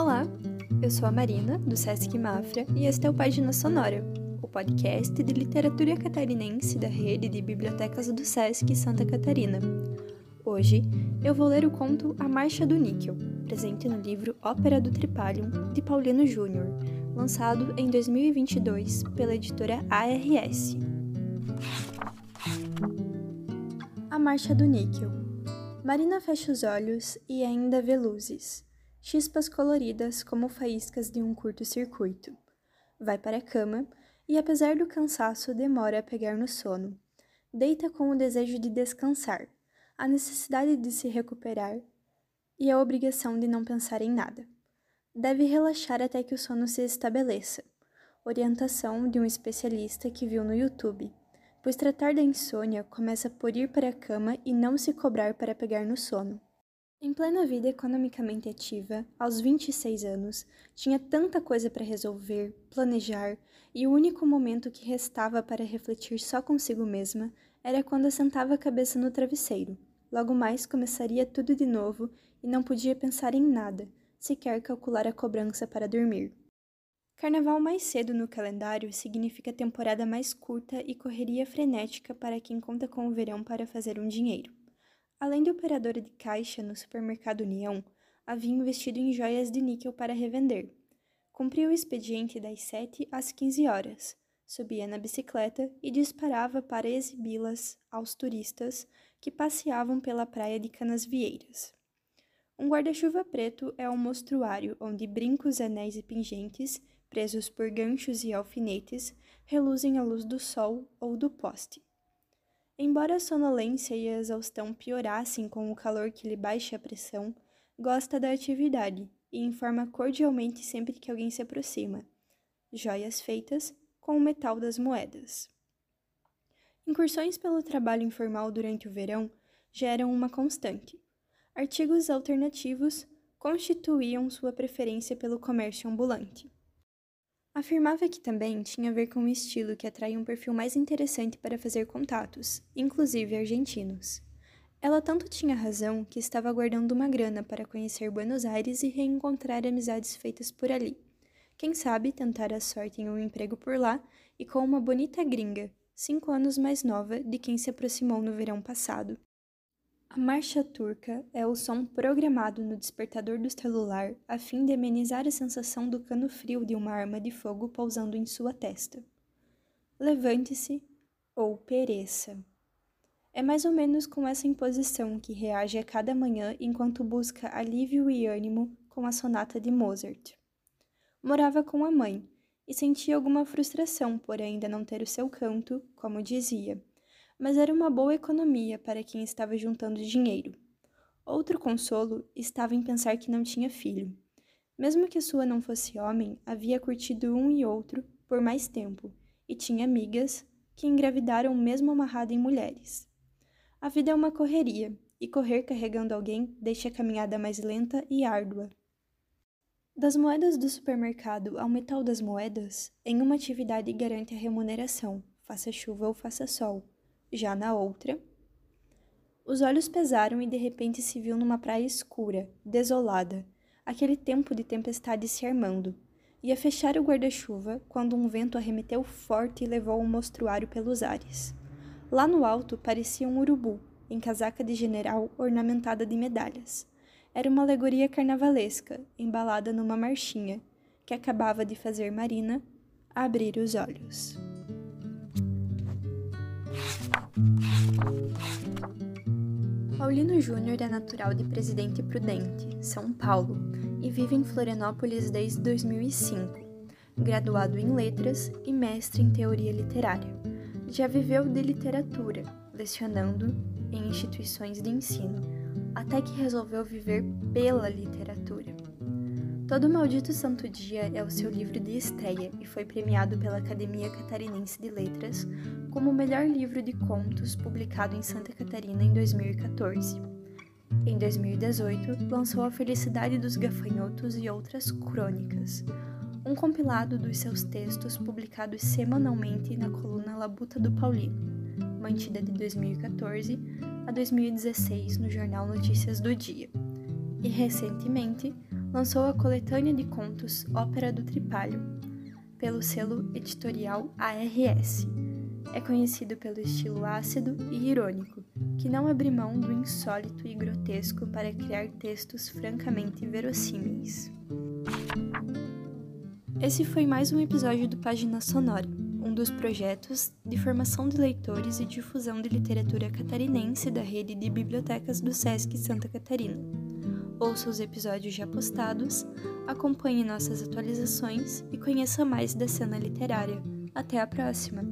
Olá, eu sou a Marina, do Sesc Mafra, e este é o Página Sonora, o podcast de literatura catarinense da rede de bibliotecas do Sesc Santa Catarina. Hoje eu vou ler o conto A Marcha do Níquel, presente no livro Ópera do Tripalium, de Paulino Júnior, lançado em 2022 pela editora ARS. A Marcha do Níquel. Marina fecha os olhos e ainda vê luzes chispas coloridas como faíscas de um curto-circuito. Vai para a cama e, apesar do cansaço, demora a pegar no sono. Deita com o desejo de descansar, a necessidade de se recuperar e a obrigação de não pensar em nada. Deve relaxar até que o sono se estabeleça. Orientação de um especialista que viu no YouTube, pois tratar da insônia começa por ir para a cama e não se cobrar para pegar no sono. Em plena vida economicamente ativa, aos 26 anos, tinha tanta coisa para resolver, planejar, e o único momento que restava para refletir só consigo mesma era quando assentava a cabeça no travesseiro. Logo mais começaria tudo de novo e não podia pensar em nada, sequer calcular a cobrança para dormir. Carnaval mais cedo no calendário significa temporada mais curta e correria frenética para quem conta com o verão para fazer um dinheiro. Além de operadora de caixa no supermercado União, havia investido em joias de níquel para revender. Cumpria o expediente das 7 às 15 horas, subia na bicicleta e disparava para exibi-las aos turistas que passeavam pela praia de Canasvieiras. Um guarda-chuva preto é um mostruário onde brincos, anéis e pingentes, presos por ganchos e alfinetes, reluzem à luz do sol ou do poste. Embora a sonolência e a exaustão piorassem com o calor que lhe baixa a pressão, gosta da atividade e informa cordialmente sempre que alguém se aproxima. Joias feitas com o metal das moedas. Incursões pelo trabalho informal durante o verão já eram uma constante. Artigos alternativos constituíam sua preferência pelo comércio ambulante. Afirmava que também tinha a ver com o estilo que atraía um perfil mais interessante para fazer contatos, inclusive argentinos. Ela tanto tinha razão que estava aguardando uma grana para conhecer Buenos Aires e reencontrar amizades feitas por ali. Quem sabe tentar a sorte em um emprego por lá e com uma bonita gringa, cinco anos mais nova de quem se aproximou no verão passado. A marcha turca é o som programado no despertador do celular a fim de amenizar a sensação do cano frio de uma arma de fogo pousando em sua testa. Levante-se ou pereça. É mais ou menos com essa imposição que reage a cada manhã enquanto busca alívio e ânimo com a sonata de Mozart. Morava com a mãe e sentia alguma frustração por ainda não ter o seu canto, como dizia mas era uma boa economia para quem estava juntando dinheiro. Outro consolo estava em pensar que não tinha filho. Mesmo que sua não fosse homem, havia curtido um e outro por mais tempo e tinha amigas que engravidaram mesmo amarrada em mulheres. A vida é uma correria, e correr carregando alguém deixa a caminhada mais lenta e árdua. Das moedas do supermercado ao metal das moedas, em uma atividade garante a remuneração, faça chuva ou faça sol. Já na outra, os olhos pesaram e de repente se viu numa praia escura, desolada, aquele tempo de tempestade se armando. Ia fechar o guarda-chuva quando um vento arremeteu forte e levou o mostruário pelos ares. Lá no alto parecia um urubu, em casaca de general ornamentada de medalhas. Era uma alegoria carnavalesca, embalada numa marchinha, que acabava de fazer Marina abrir os olhos. Paulino Júnior é natural de Presidente Prudente, São Paulo, e vive em Florianópolis desde 2005. Graduado em Letras e mestre em Teoria Literária. Já viveu de literatura, lecionando em instituições de ensino, até que resolveu viver pela literatura. Todo Maldito Santo Dia é o seu livro de estreia e foi premiado pela Academia Catarinense de Letras como o melhor livro de contos publicado em Santa Catarina em 2014. Em 2018, lançou A Felicidade dos Gafanhotos e Outras Crônicas, um compilado dos seus textos publicados semanalmente na coluna Labuta do Paulino, mantida de 2014 a 2016 no jornal Notícias do Dia, e recentemente lançou a coletânea de contos Ópera do Tripalho, pelo selo editorial ARS. É conhecido pelo estilo ácido e irônico, que não abre mão do insólito e grotesco para criar textos francamente verossímeis. Esse foi mais um episódio do Página Sonora, um dos projetos de formação de leitores e difusão de literatura catarinense da rede de bibliotecas do SESC Santa Catarina. Ouça os episódios já postados, acompanhe nossas atualizações e conheça mais da cena literária. Até a próxima!